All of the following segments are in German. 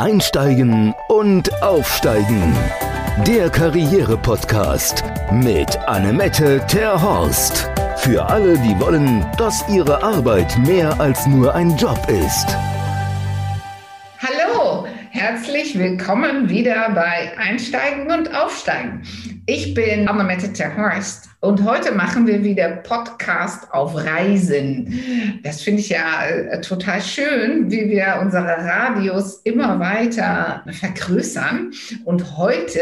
Einsteigen und Aufsteigen. Der Karriere-Podcast mit Annemette Terhorst. Für alle, die wollen, dass ihre Arbeit mehr als nur ein Job ist. Hallo, herzlich willkommen wieder bei Einsteigen und Aufsteigen. Ich bin Annemette Terhorst und heute machen wir wieder Podcast auf Reisen. Das finde ich ja äh, total schön, wie wir unsere Radios immer weiter vergrößern. Und heute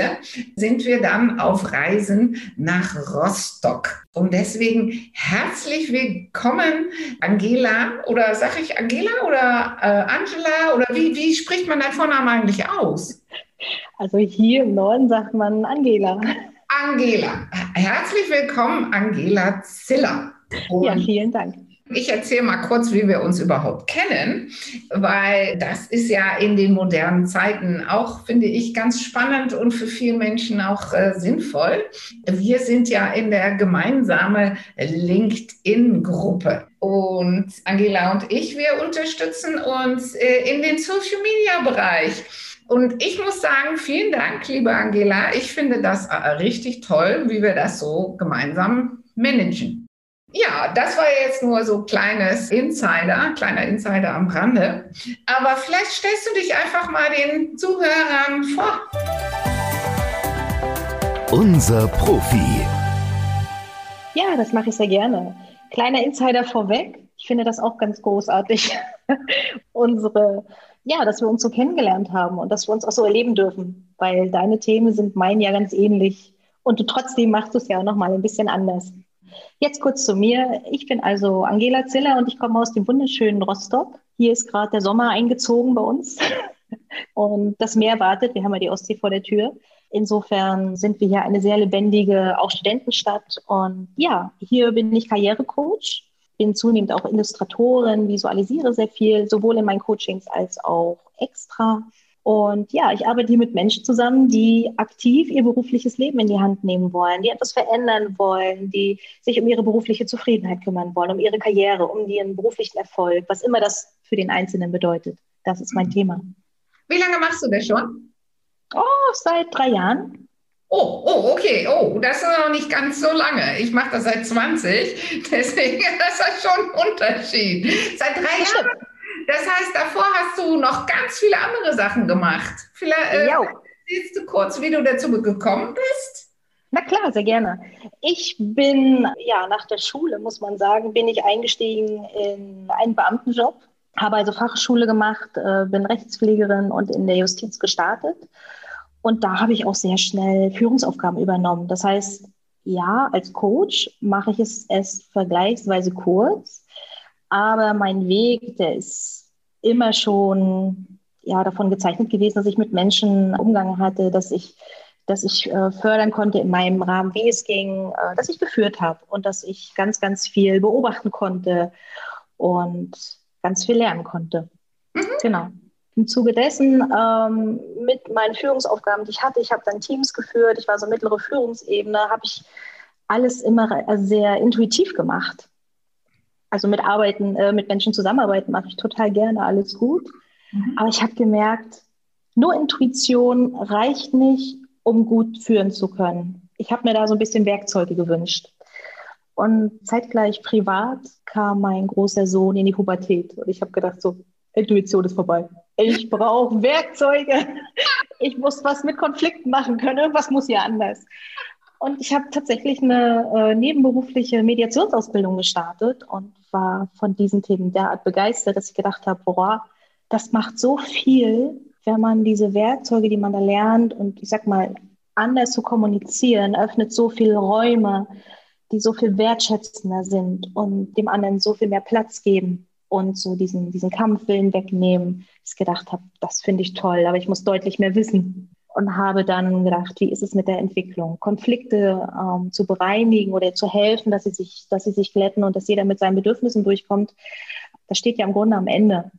sind wir dann auf Reisen nach Rostock. Und deswegen herzlich willkommen, Angela. Oder sage ich Angela oder äh, Angela? Oder wie, wie spricht man deinen Vornamen eigentlich aus? Also hier im Norden sagt man Angela. Angela. Herzlich willkommen, Angela Ziller. Und ja, vielen Dank. Ich erzähle mal kurz, wie wir uns überhaupt kennen, weil das ist ja in den modernen Zeiten auch, finde ich, ganz spannend und für viele Menschen auch äh, sinnvoll. Wir sind ja in der gemeinsamen LinkedIn-Gruppe. Und Angela und ich, wir unterstützen uns äh, in den Social-Media-Bereich. Und ich muss sagen, vielen Dank, liebe Angela. Ich finde das äh, richtig toll, wie wir das so gemeinsam managen. Ja, das war jetzt nur so kleines Insider, kleiner Insider am Rande. Aber vielleicht stellst du dich einfach mal den Zuhörern vor. Unser Profi. Ja, das mache ich sehr gerne. Kleiner Insider vorweg. Ich finde das auch ganz großartig. Unsere ja, dass wir uns so kennengelernt haben und dass wir uns auch so erleben dürfen, weil deine Themen sind meinen ja ganz ähnlich und du trotzdem machst es ja auch nochmal ein bisschen anders. Jetzt kurz zu mir. Ich bin also Angela Ziller und ich komme aus dem wunderschönen Rostock. Hier ist gerade der Sommer eingezogen bei uns und das Meer wartet. Wir haben ja die Ostsee vor der Tür. Insofern sind wir hier eine sehr lebendige, auch Studentenstadt. Und ja, hier bin ich Karrierecoach bin zunehmend auch Illustratorin, visualisiere sehr viel, sowohl in meinen Coachings als auch extra. Und ja, ich arbeite hier mit Menschen zusammen, die aktiv ihr berufliches Leben in die Hand nehmen wollen, die etwas verändern wollen, die sich um ihre berufliche Zufriedenheit kümmern wollen, um ihre Karriere, um ihren beruflichen Erfolg, was immer das für den Einzelnen bedeutet. Das ist mein mhm. Thema. Wie lange machst du das schon? Oh, seit drei Jahren. Oh, oh, okay. Oh, das ist noch nicht ganz so lange. Ich mache das seit 20, deswegen ist das schon ein Unterschied. Seit drei Jahren. Das heißt, davor hast du noch ganz viele andere Sachen gemacht. Vielleicht äh, siehst du kurz, wie du dazu gekommen bist? Na klar, sehr gerne. Ich bin, ja, nach der Schule, muss man sagen, bin ich eingestiegen in einen Beamtenjob, habe also Fachschule gemacht, äh, bin Rechtspflegerin und in der Justiz gestartet und da habe ich auch sehr schnell Führungsaufgaben übernommen. Das heißt, ja, als Coach mache ich es erst vergleichsweise kurz, aber mein Weg, der ist immer schon ja, davon gezeichnet gewesen, dass ich mit Menschen Umgang hatte, dass ich, dass ich äh, fördern konnte in meinem Rahmen, wie es ging, äh, dass ich geführt habe und dass ich ganz, ganz viel beobachten konnte und ganz viel lernen konnte. Mhm. Genau im Zuge dessen ähm, mit meinen Führungsaufgaben, die ich hatte, ich habe dann Teams geführt, ich war so mittlere Führungsebene, habe ich alles immer sehr intuitiv gemacht. Also mit Arbeiten, äh, mit Menschen zusammenarbeiten mache ich total gerne, alles gut. Mhm. Aber ich habe gemerkt, nur Intuition reicht nicht, um gut führen zu können. Ich habe mir da so ein bisschen Werkzeuge gewünscht. Und zeitgleich privat kam mein großer Sohn in die Pubertät. Und ich habe gedacht, so, Intuition ist vorbei. Ich brauche Werkzeuge. Ich muss was mit Konflikten machen können. Was muss hier anders? Und ich habe tatsächlich eine äh, nebenberufliche Mediationsausbildung gestartet und war von diesen Themen derart begeistert, dass ich gedacht habe, boah, das macht so viel, wenn man diese Werkzeuge, die man da lernt und ich sag mal, anders zu kommunizieren, öffnet so viele Räume, die so viel wertschätzender sind und dem anderen so viel mehr Platz geben und so diesen, diesen Kampfwillen wegnehmen. Ich gedacht habe, das finde ich toll, aber ich muss deutlich mehr wissen. Und habe dann gedacht, wie ist es mit der Entwicklung? Konflikte ähm, zu bereinigen oder zu helfen, dass sie, sich, dass sie sich glätten und dass jeder mit seinen Bedürfnissen durchkommt. Das steht ja im Grunde am Ende.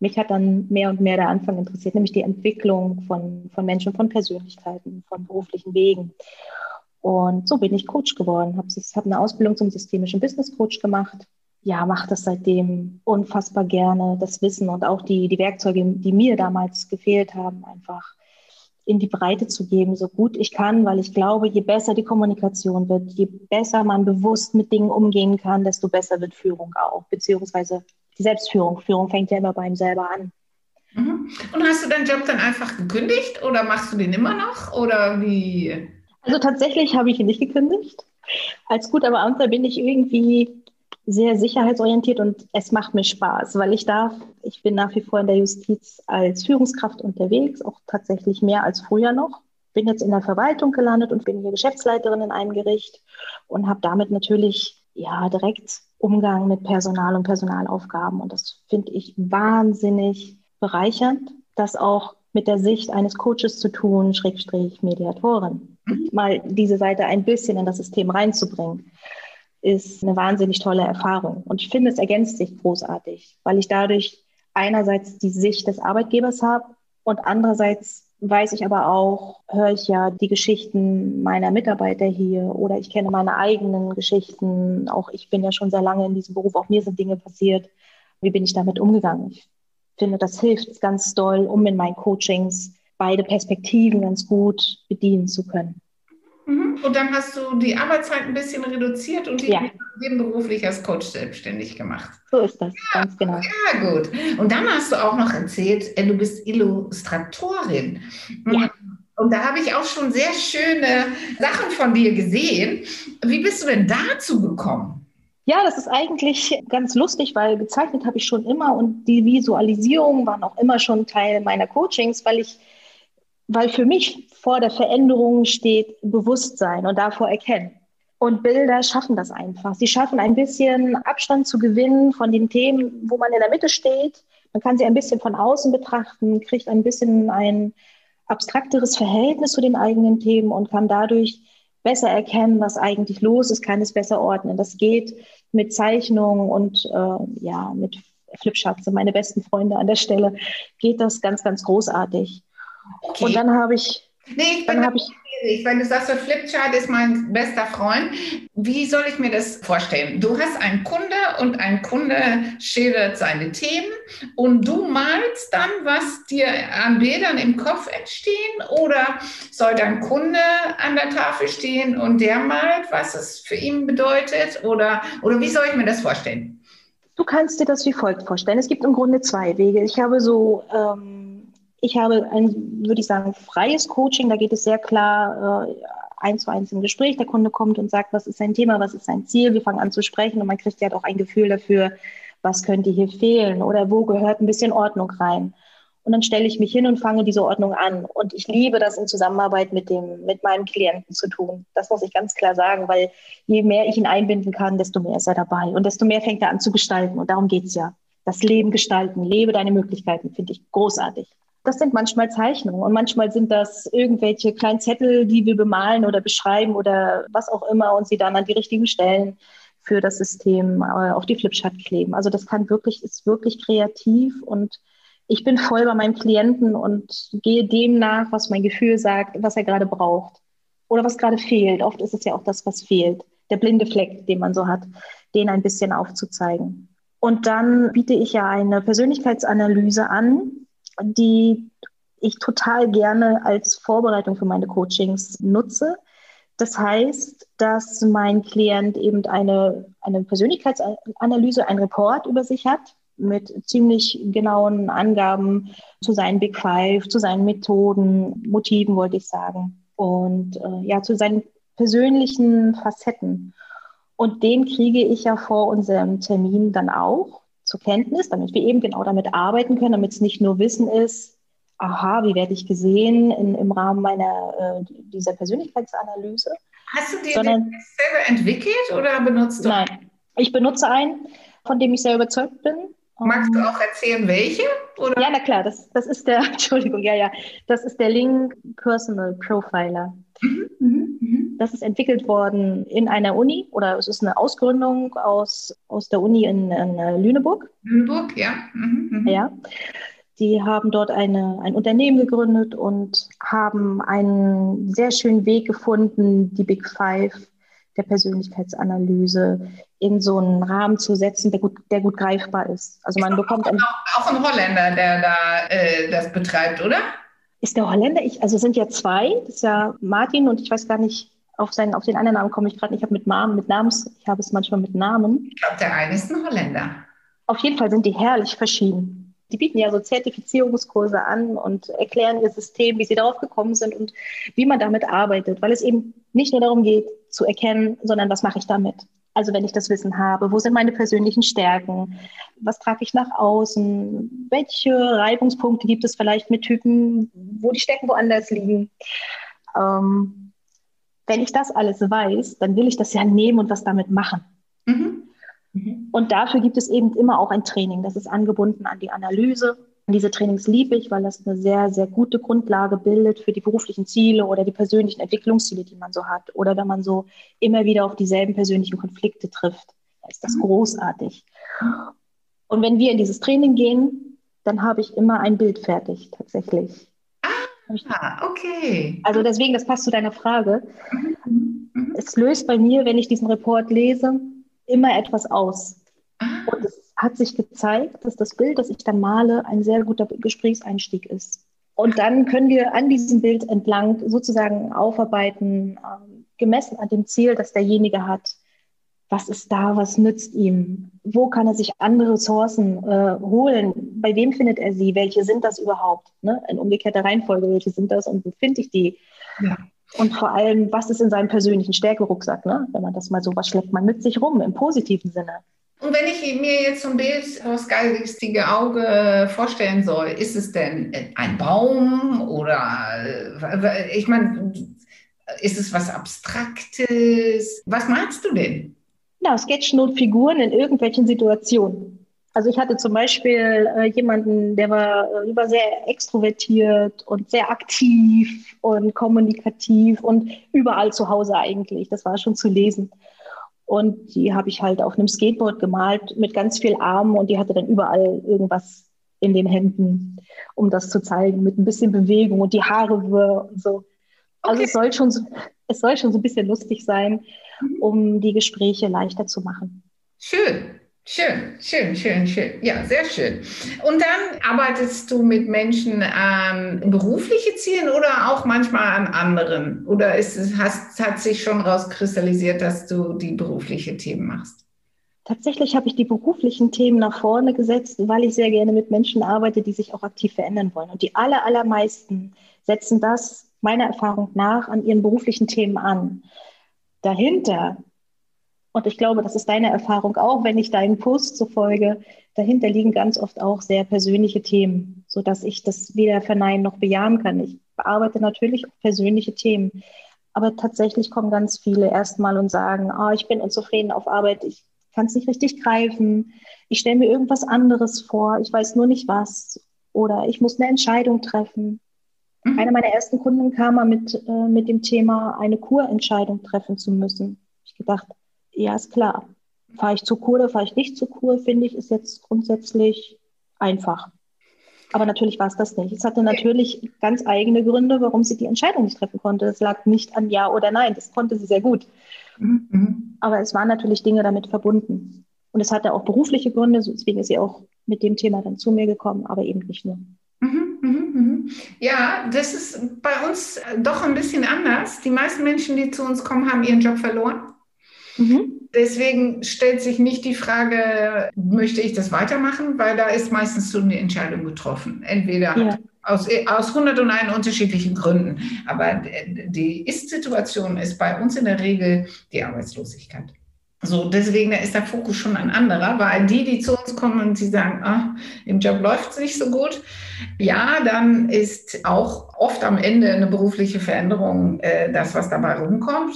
Mich hat dann mehr und mehr der Anfang interessiert, nämlich die Entwicklung von, von Menschen, von Persönlichkeiten, von beruflichen Wegen. Und so bin ich Coach geworden, habe hab eine Ausbildung zum systemischen Business Coach gemacht, ja, mache das seitdem unfassbar gerne, das Wissen und auch die, die Werkzeuge, die mir damals gefehlt haben, einfach in die Breite zu geben, so gut ich kann, weil ich glaube, je besser die Kommunikation wird, je besser man bewusst mit Dingen umgehen kann, desto besser wird Führung auch, beziehungsweise die Selbstführung. Führung fängt ja immer bei ihm selber an. Mhm. Und hast du deinen Job dann einfach gekündigt oder machst du den immer noch oder wie? Also tatsächlich habe ich ihn nicht gekündigt. Als guter Beamter bin ich irgendwie sehr sicherheitsorientiert und es macht mir Spaß, weil ich darf, ich bin nach wie vor in der Justiz als Führungskraft unterwegs, auch tatsächlich mehr als früher noch. Bin jetzt in der Verwaltung gelandet und bin hier Geschäftsleiterin in einem Gericht und habe damit natürlich ja direkt Umgang mit Personal und Personalaufgaben und das finde ich wahnsinnig bereichernd, das auch mit der Sicht eines Coaches zu tun, Schrägstrich Mediatorin. Mal diese Seite ein bisschen in das System reinzubringen ist eine wahnsinnig tolle Erfahrung. Und ich finde, es ergänzt sich großartig, weil ich dadurch einerseits die Sicht des Arbeitgebers habe und andererseits weiß ich aber auch, höre ich ja die Geschichten meiner Mitarbeiter hier oder ich kenne meine eigenen Geschichten. Auch ich bin ja schon sehr lange in diesem Beruf, auch mir sind Dinge passiert. Wie bin ich damit umgegangen? Ich finde, das hilft ganz doll, um in meinen Coachings beide Perspektiven ganz gut bedienen zu können. Mhm. Und dann hast du die Arbeitszeit ein bisschen reduziert und die ja. nebenberuflich als Coach selbstständig gemacht. So ist das, ja, ganz genau. Ja, gut. Und dann hast du auch noch erzählt, äh, du bist Illustratorin. Ja. Und da habe ich auch schon sehr schöne Sachen von dir gesehen. Wie bist du denn dazu gekommen? Ja, das ist eigentlich ganz lustig, weil gezeichnet habe ich schon immer und die Visualisierungen waren auch immer schon Teil meiner Coachings, weil ich weil für mich vor der Veränderung steht Bewusstsein und davor erkennen. Und Bilder schaffen das einfach. Sie schaffen ein bisschen Abstand zu gewinnen von den Themen, wo man in der Mitte steht. Man kann sie ein bisschen von außen betrachten, kriegt ein bisschen ein abstrakteres Verhältnis zu den eigenen Themen und kann dadurch besser erkennen, was eigentlich los ist, kann es besser ordnen. Das geht mit Zeichnungen und äh, ja, mit Flipcharts, meine besten Freunde an der Stelle, geht das ganz, ganz großartig. Okay. Und dann habe ich. Nee, ich bin dann ich, schwierig, weil du sagst, der Flipchart ist mein bester Freund. Wie soll ich mir das vorstellen? Du hast einen Kunde und ein Kunde schildert seine Themen und du malst dann, was dir an Bildern im Kopf entstehen oder soll dein Kunde an der Tafel stehen und der malt, was es für ihn bedeutet oder, oder wie soll ich mir das vorstellen? Du kannst dir das wie folgt vorstellen. Es gibt im Grunde zwei Wege. Ich habe so ähm, ich habe ein, würde ich sagen, freies Coaching. Da geht es sehr klar äh, eins zu eins im Gespräch. Der Kunde kommt und sagt, was ist sein Thema, was ist sein Ziel. Wir fangen an zu sprechen und man kriegt ja auch ein Gefühl dafür, was könnte hier fehlen oder wo gehört ein bisschen Ordnung rein. Und dann stelle ich mich hin und fange diese Ordnung an. Und ich liebe das in Zusammenarbeit mit dem, mit meinem Klienten zu tun. Das muss ich ganz klar sagen, weil je mehr ich ihn einbinden kann, desto mehr ist er dabei. Und desto mehr fängt er an zu gestalten. Und darum geht es ja. Das Leben gestalten, lebe deine Möglichkeiten, finde ich großartig. Das sind manchmal Zeichnungen und manchmal sind das irgendwelche kleinen Zettel, die wir bemalen oder beschreiben oder was auch immer und sie dann an die richtigen Stellen für das System äh, auf die Flipchart kleben. Also das kann wirklich, ist wirklich kreativ und ich bin voll bei meinem Klienten und gehe dem nach, was mein Gefühl sagt, was er gerade braucht oder was gerade fehlt. Oft ist es ja auch das, was fehlt. Der blinde Fleck, den man so hat, den ein bisschen aufzuzeigen. Und dann biete ich ja eine Persönlichkeitsanalyse an, die ich total gerne als Vorbereitung für meine Coachings nutze. Das heißt, dass mein Klient eben eine, eine Persönlichkeitsanalyse, ein Report über sich hat mit ziemlich genauen Angaben zu seinen Big Five, zu seinen Methoden, Motiven, wollte ich sagen, und äh, ja, zu seinen persönlichen Facetten. Und den kriege ich ja vor unserem Termin dann auch zur Kenntnis, damit wir eben genau damit arbeiten können, damit es nicht nur Wissen ist, aha, wie werde ich gesehen in, im Rahmen meiner äh, dieser Persönlichkeitsanalyse. Hast du dir sondern, den selber entwickelt oder benutzt du? Nein, ich benutze einen, von dem ich sehr überzeugt bin. Magst du auch erzählen, welche? Oder? Ja, na klar, das, das ist der, Entschuldigung, ja, ja, das ist der Link Personal Profiler. Mhm, mhm. Das ist entwickelt worden in einer Uni oder es ist eine Ausgründung aus, aus der Uni in, in Lüneburg. Lüneburg, ja. Mhm, mhm. Ja. Die haben dort eine, ein Unternehmen gegründet und haben einen sehr schönen Weg gefunden, die Big Five der Persönlichkeitsanalyse in so einen Rahmen zu setzen, der gut, der gut greifbar ist. Also man bekommt auch, auch ein Holländer, der da äh, das betreibt, oder? Ist der Holländer? Ich, also sind ja zwei. Das ist ja Martin und ich weiß gar nicht, auf, seinen, auf den anderen Namen komme ich gerade nicht. Ich habe mit Namen, mit Namens, ich habe es manchmal mit Namen. Ich glaube, der eine ist ein Holländer. Auf jeden Fall sind die herrlich verschieden. Die bieten ja so Zertifizierungskurse an und erklären ihr System, wie sie darauf gekommen sind und wie man damit arbeitet, weil es eben nicht nur darum geht, zu erkennen, sondern was mache ich damit? Also wenn ich das Wissen habe, wo sind meine persönlichen Stärken? Was trage ich nach außen? Welche Reibungspunkte gibt es vielleicht mit Typen, wo die Stärken woanders liegen? Ähm, wenn ich das alles weiß, dann will ich das ja nehmen und was damit machen. Mhm. Mhm. Und dafür gibt es eben immer auch ein Training. Das ist angebunden an die Analyse. Und diese Trainings liebe ich, weil das eine sehr, sehr gute Grundlage bildet für die beruflichen Ziele oder die persönlichen Entwicklungsziele, die man so hat. Oder wenn man so immer wieder auf dieselben persönlichen Konflikte trifft. Da ist das mhm. großartig. Und wenn wir in dieses Training gehen, dann habe ich immer ein Bild fertig, tatsächlich. Ah, okay. Also deswegen, das passt zu deiner Frage. Mhm. Mhm. Es löst bei mir, wenn ich diesen Report lese, immer etwas aus. Ah. Und es hat sich gezeigt, dass das Bild, das ich dann male, ein sehr guter Gesprächseinstieg ist. Und dann können wir an diesem Bild entlang sozusagen aufarbeiten, ähm, gemessen an dem Ziel, das derjenige hat. Was ist da? Was nützt ihm? Wo kann er sich andere Ressourcen äh, holen? Bei wem findet er sie? Welche sind das überhaupt? Ne? In umgekehrter Reihenfolge, welche sind das und wo finde ich die? Ja. Und vor allem, was ist in seinem persönlichen Stärkerucksack? Ne? Wenn man das mal so, was schleppt man mit sich rum im positiven Sinne? Und wenn ich mir jetzt so ein Bild aus geistige Auge vorstellen soll, ist es denn ein Baum oder äh, ich meine, ist es was Abstraktes? Was meinst du denn? Ja, Sketchnotfiguren in irgendwelchen Situationen. Also ich hatte zum Beispiel äh, jemanden, der war, äh, war sehr extrovertiert und sehr aktiv und kommunikativ und überall zu Hause eigentlich. Das war schon zu lesen. Und die habe ich halt auf einem Skateboard gemalt mit ganz viel Armen und die hatte dann überall irgendwas in den Händen, um das zu zeigen, mit ein bisschen Bewegung und die Haare und so. Also okay. es soll schon so, es soll schon so ein bisschen lustig sein, um die Gespräche leichter zu machen. Schön. Schön, schön, schön, schön. Ja, sehr schön. Und dann arbeitest du mit Menschen an berufliche Zielen oder auch manchmal an anderen? Oder ist es, hast, hat sich schon rauskristallisiert, dass du die berufliche Themen machst? Tatsächlich habe ich die beruflichen Themen nach vorne gesetzt, weil ich sehr gerne mit Menschen arbeite, die sich auch aktiv verändern wollen. Und die aller, allermeisten setzen das meiner Erfahrung nach an ihren beruflichen Themen an. Dahinter und ich glaube, das ist deine Erfahrung auch, wenn ich deinen Post zufolge. Dahinter liegen ganz oft auch sehr persönliche Themen, sodass ich das weder verneinen noch bejahen kann. Ich bearbeite natürlich auch persönliche Themen. Aber tatsächlich kommen ganz viele erstmal und sagen, oh, ich bin unzufrieden auf Arbeit, ich kann es nicht richtig greifen, ich stelle mir irgendwas anderes vor, ich weiß nur nicht was oder ich muss eine Entscheidung treffen. Mhm. Einer meiner ersten Kunden kam mal mit, äh, mit dem Thema, eine Kurentscheidung treffen zu müssen. Ich gedacht, ja, ist klar. Fahre ich zur Kur oder fahre ich nicht zur Kur, finde ich, ist jetzt grundsätzlich einfach. Aber natürlich war es das nicht. Es hatte natürlich ganz eigene Gründe, warum sie die Entscheidung nicht treffen konnte. Es lag nicht an Ja oder Nein. Das konnte sie sehr gut. Mhm. Aber es waren natürlich Dinge damit verbunden. Und es hatte auch berufliche Gründe, deswegen ist sie auch mit dem Thema dann zu mir gekommen, aber eben nicht nur. Ja, das ist bei uns doch ein bisschen anders. Die meisten Menschen, die zu uns kommen, haben ihren Job verloren. Mhm. Deswegen stellt sich nicht die Frage, möchte ich das weitermachen, weil da ist meistens so eine Entscheidung getroffen. Entweder ja. aus, aus 101 unterschiedlichen Gründen. Aber die Ist-Situation ist bei uns in der Regel die Arbeitslosigkeit. So, deswegen ist der Fokus schon ein anderer, weil die, die zu uns kommen und sie sagen, ah, im Job läuft es nicht so gut, ja, dann ist auch oft am Ende eine berufliche Veränderung äh, das, was dabei rumkommt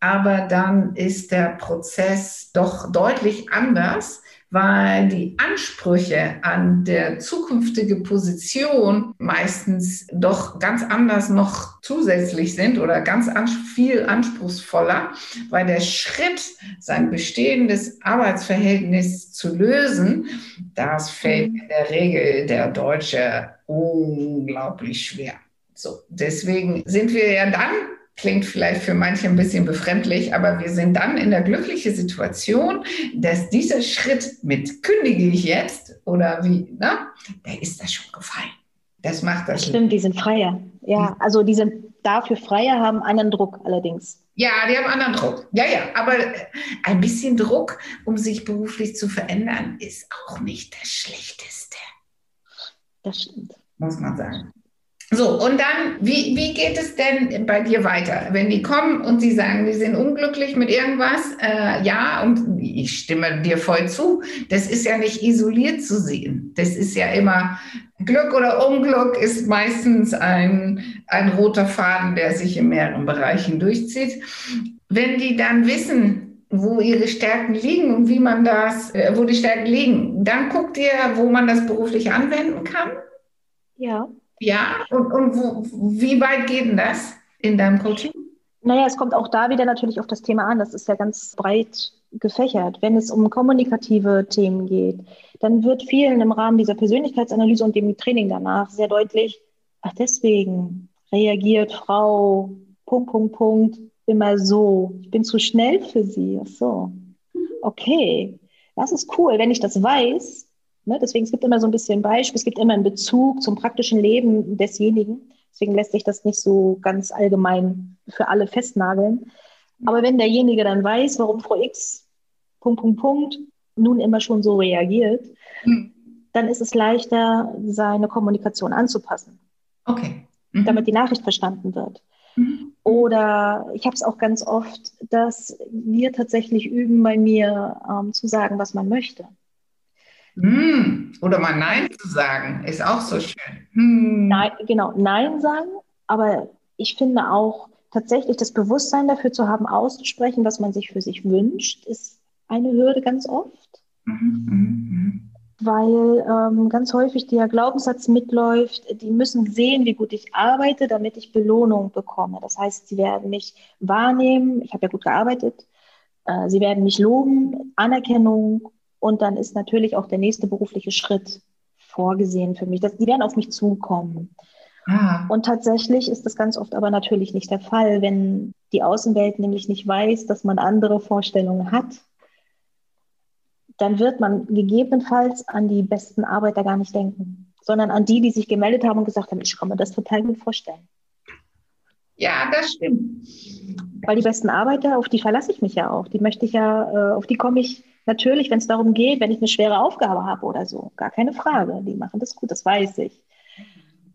aber dann ist der Prozess doch deutlich anders, weil die Ansprüche an der zukünftige Position meistens doch ganz anders noch zusätzlich sind oder ganz viel anspruchsvoller, weil der Schritt, sein bestehendes Arbeitsverhältnis zu lösen, das fällt in der Regel der Deutsche unglaublich schwer. So, deswegen sind wir ja dann klingt vielleicht für manche ein bisschen befremdlich, aber wir sind dann in der glücklichen Situation, dass dieser Schritt mit kündige ich jetzt oder wie, na, der ist das schon gefallen. Das macht das. Stimmt, die sind freier. Ja, also die sind dafür freier, haben einen Druck allerdings. Ja, die haben anderen Druck. Ja, ja, aber ein bisschen Druck, um sich beruflich zu verändern, ist auch nicht das Schlechteste. Das stimmt. Muss man sagen. So, und dann, wie, wie geht es denn bei dir weiter? Wenn die kommen und sie sagen, die sind unglücklich mit irgendwas, äh, ja, und ich stimme dir voll zu, das ist ja nicht isoliert zu sehen. Das ist ja immer, Glück oder Unglück ist meistens ein, ein roter Faden, der sich in mehreren Bereichen durchzieht. Wenn die dann wissen, wo ihre Stärken liegen und wie man das, äh, wo die Stärken liegen, dann guckt ihr, wo man das beruflich anwenden kann. Ja. Ja, und, und wo, wie weit geht denn das in deinem Coaching? Naja, es kommt auch da wieder natürlich auf das Thema an. Das ist ja ganz breit gefächert. Wenn es um kommunikative Themen geht, dann wird vielen im Rahmen dieser Persönlichkeitsanalyse und dem Training danach sehr deutlich, ach deswegen reagiert Frau Punkt, Punkt, Punkt immer so. Ich bin zu schnell für sie. Ach so. Okay, das ist cool. Wenn ich das weiß, Ne? Deswegen es gibt immer so ein bisschen Beispiel, es gibt immer einen Bezug zum praktischen Leben desjenigen. Deswegen lässt sich das nicht so ganz allgemein für alle festnageln. Aber wenn derjenige dann weiß, warum Frau X Punkt, Punkt, Punkt nun immer schon so reagiert, mhm. dann ist es leichter, seine Kommunikation anzupassen. Okay. Mhm. Damit die Nachricht verstanden wird. Mhm. Oder ich habe es auch ganz oft, dass wir tatsächlich üben, bei mir ähm, zu sagen, was man möchte. Hm. Oder mal Nein zu sagen, ist auch so schön. Hm. Nein, genau, Nein sagen, aber ich finde auch tatsächlich das Bewusstsein dafür zu haben, auszusprechen, was man sich für sich wünscht, ist eine Hürde ganz oft. Mhm, mhm. Weil ähm, ganz häufig der Glaubenssatz mitläuft, die müssen sehen, wie gut ich arbeite, damit ich Belohnung bekomme. Das heißt, sie werden mich wahrnehmen, ich habe ja gut gearbeitet, äh, sie werden mich loben, Anerkennung und dann ist natürlich auch der nächste berufliche Schritt vorgesehen für mich. Das, die werden auf mich zukommen. Ah. Und tatsächlich ist das ganz oft aber natürlich nicht der Fall, wenn die Außenwelt nämlich nicht weiß, dass man andere Vorstellungen hat. Dann wird man gegebenenfalls an die besten Arbeiter gar nicht denken, sondern an die, die sich gemeldet haben und gesagt haben, ich kann mir das total gut vorstellen. Ja, das stimmt. Weil die besten Arbeiter, auf die verlasse ich mich ja auch. Die möchte ich ja, äh, auf die komme ich Natürlich, wenn es darum geht, wenn ich eine schwere Aufgabe habe oder so, gar keine Frage. Die machen das gut, das weiß ich.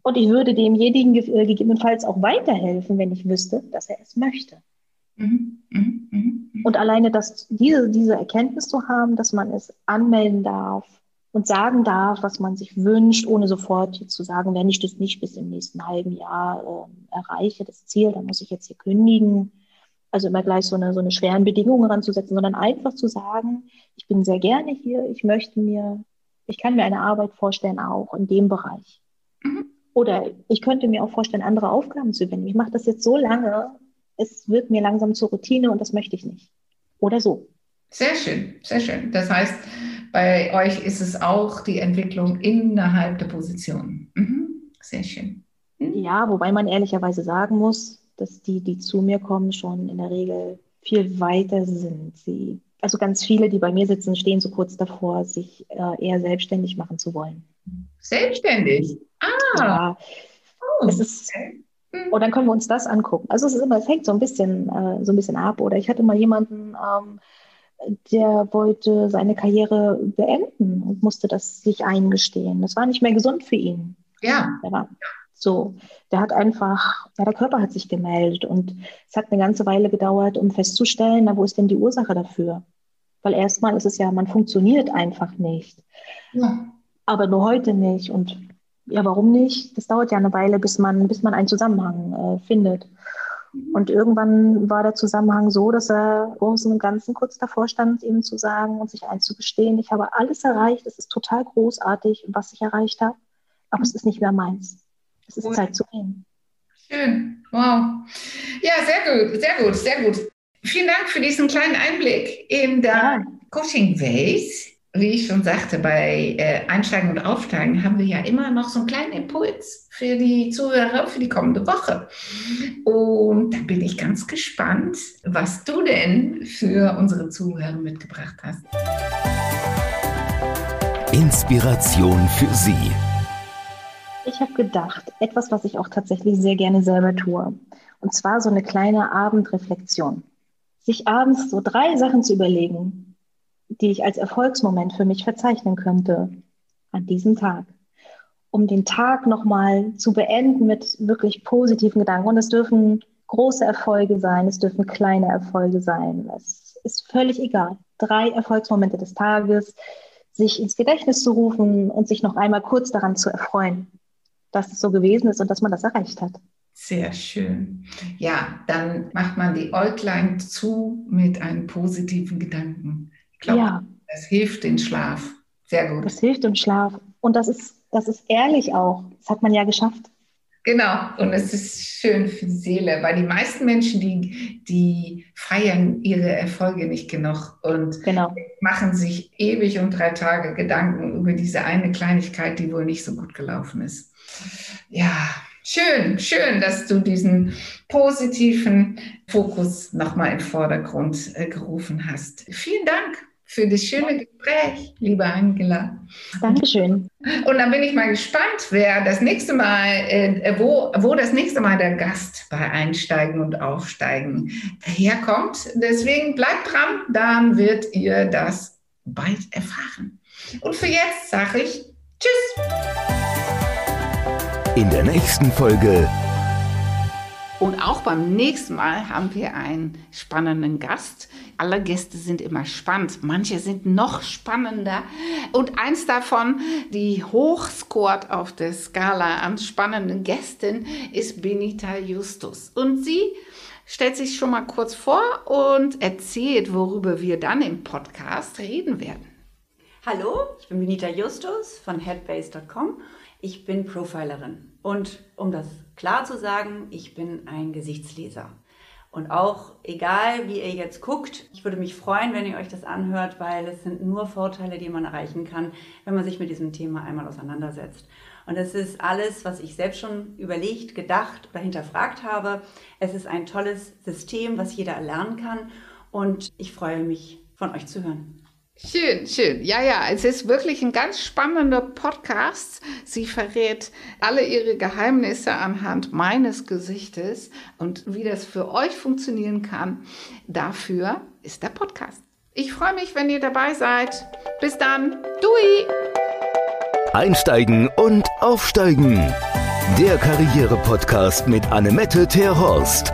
Und ich würde demjenigen äh, gegebenenfalls auch weiterhelfen, wenn ich wüsste, dass er es möchte. Mhm, mhm, mhm, und alleine das, diese, diese Erkenntnis zu haben, dass man es anmelden darf und sagen darf, was man sich wünscht, ohne sofort zu sagen, wenn ich das nicht bis im nächsten halben Jahr äh, erreiche, das Ziel, dann muss ich jetzt hier kündigen also immer gleich so eine, so eine schweren Bedingungen ranzusetzen, sondern einfach zu sagen, ich bin sehr gerne hier, ich möchte mir, ich kann mir eine Arbeit vorstellen, auch in dem Bereich. Mhm. Oder ich könnte mir auch vorstellen, andere Aufgaben zu übernehmen. Ich mache das jetzt so lange, es wird mir langsam zur Routine und das möchte ich nicht. Oder so. Sehr schön, sehr schön. Das heißt, bei euch ist es auch die Entwicklung innerhalb der Position. Mhm. Sehr schön. Mhm. Ja, wobei man ehrlicherweise sagen muss, dass die, die zu mir kommen, schon in der Regel viel weiter sind. Sie, also ganz viele, die bei mir sitzen, stehen so kurz davor, sich äh, eher selbstständig machen zu wollen. Selbstständig? Ah. Ja. Oh, es ist, okay. Und dann können wir uns das angucken. Also es ist immer, es hängt so ein bisschen, äh, so ein bisschen ab. Oder ich hatte mal jemanden, ähm, der wollte seine Karriere beenden und musste das sich eingestehen. Das war nicht mehr gesund für ihn. Ja. Der war, so, der hat einfach, ja, der Körper hat sich gemeldet und es hat eine ganze Weile gedauert, um festzustellen, na, wo ist denn die Ursache dafür? Weil erstmal ist es ja, man funktioniert einfach nicht. Ja. Aber nur heute nicht. Und ja, warum nicht? Das dauert ja eine Weile, bis man, bis man einen Zusammenhang äh, findet. Und irgendwann war der Zusammenhang so, dass er großen und Ganzen kurz davor stand, ihm zu sagen und sich einzugestehen, ich habe alles erreicht, es ist total großartig, was ich erreicht habe, aber es ist nicht mehr meins. Es ist Zeit zu gehen. Schön. Wow. Ja, sehr gut, sehr gut, sehr gut. Vielen Dank für diesen kleinen Einblick in der ja. Coaching Ways. Wie ich schon sagte, bei äh, Einsteigen und Aufsteigen haben wir ja immer noch so einen kleinen Impuls für die Zuhörer für die kommende Woche. Und da bin ich ganz gespannt, was du denn für unsere Zuhörer mitgebracht hast. Inspiration für Sie. Ich habe gedacht, etwas, was ich auch tatsächlich sehr gerne selber tue. Und zwar so eine kleine Abendreflexion. Sich abends so drei Sachen zu überlegen, die ich als Erfolgsmoment für mich verzeichnen könnte an diesem Tag. Um den Tag nochmal zu beenden mit wirklich positiven Gedanken. Und es dürfen große Erfolge sein, es dürfen kleine Erfolge sein. Es ist völlig egal. Drei Erfolgsmomente des Tages, sich ins Gedächtnis zu rufen und sich noch einmal kurz daran zu erfreuen, dass es so gewesen ist und dass man das erreicht hat. Sehr schön. Ja, dann macht man die Äuglein zu mit einem positiven Gedanken glaube, ja. das hilft den Schlaf. Sehr gut. Das hilft im Schlaf. Und das ist, das ist ehrlich auch. Das hat man ja geschafft. Genau, und es ist schön für die Seele, weil die meisten Menschen, die, die feiern ihre Erfolge nicht genug und genau. machen sich ewig und drei Tage Gedanken über diese eine Kleinigkeit, die wohl nicht so gut gelaufen ist. Ja, schön, schön, dass du diesen positiven Fokus nochmal in den Vordergrund äh, gerufen hast. Vielen Dank für das schöne Gespräch, liebe Angela. Dankeschön. Und dann bin ich mal gespannt, wer das nächste Mal, äh, wo, wo das nächste Mal der Gast bei Einsteigen und Aufsteigen herkommt. Deswegen bleibt dran, dann wird ihr das bald erfahren. Und für jetzt sage ich Tschüss. In der nächsten Folge und auch beim nächsten Mal haben wir einen spannenden Gast. Alle Gäste sind immer spannend, manche sind noch spannender. Und eins davon, die hochscored auf der Skala an spannenden Gästen, ist Benita Justus. Und sie stellt sich schon mal kurz vor und erzählt, worüber wir dann im Podcast reden werden. Hallo, ich bin Benita Justus von headbase.com. Ich bin Profilerin und um das klar zu sagen, ich bin ein Gesichtsleser. Und auch egal, wie ihr jetzt guckt, ich würde mich freuen, wenn ihr euch das anhört, weil es sind nur Vorteile, die man erreichen kann, wenn man sich mit diesem Thema einmal auseinandersetzt. Und es ist alles, was ich selbst schon überlegt, gedacht oder hinterfragt habe. Es ist ein tolles System, was jeder erlernen kann. Und ich freue mich, von euch zu hören. Schön, schön. Ja, ja, es ist wirklich ein ganz spannender Podcast. Sie verrät alle ihre Geheimnisse anhand meines Gesichtes und wie das für euch funktionieren kann. Dafür ist der Podcast. Ich freue mich, wenn ihr dabei seid. Bis dann. Dui! Einsteigen und aufsteigen. Der Karriere-Podcast mit Annemette Terhorst.